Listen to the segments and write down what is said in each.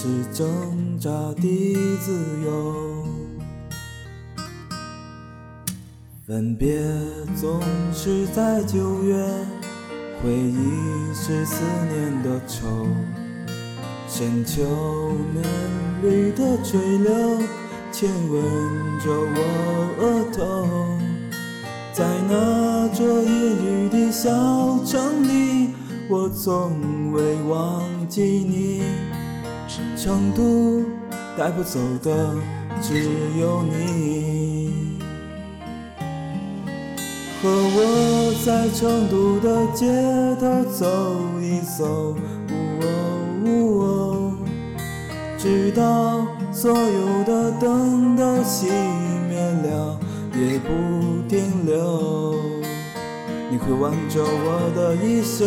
是挣扎的自由。分别总是在九月，回忆是思念的愁。深秋嫩绿的垂柳，亲吻着我额头。在那座阴雨的小城里，我从未忘记你。成都带不走的只有你。和我在成都的街头走一走，直到所有的灯都熄灭了，也不停留。你会挽着我的衣袖，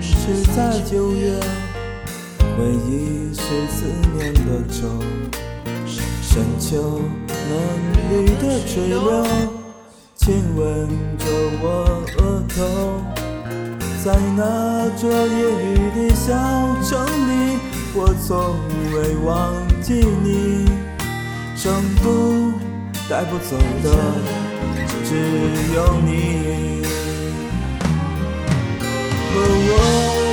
是在九月，回忆是思念的愁。深秋嫩绿的垂柳，亲吻着我额头。在那座阴雨的小城里，我从未忘记你。成都带不走的只有你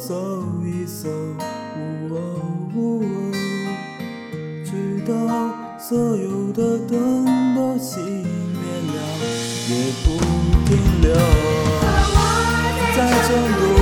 走一走，直到所有的灯都熄灭了，也不停留。在。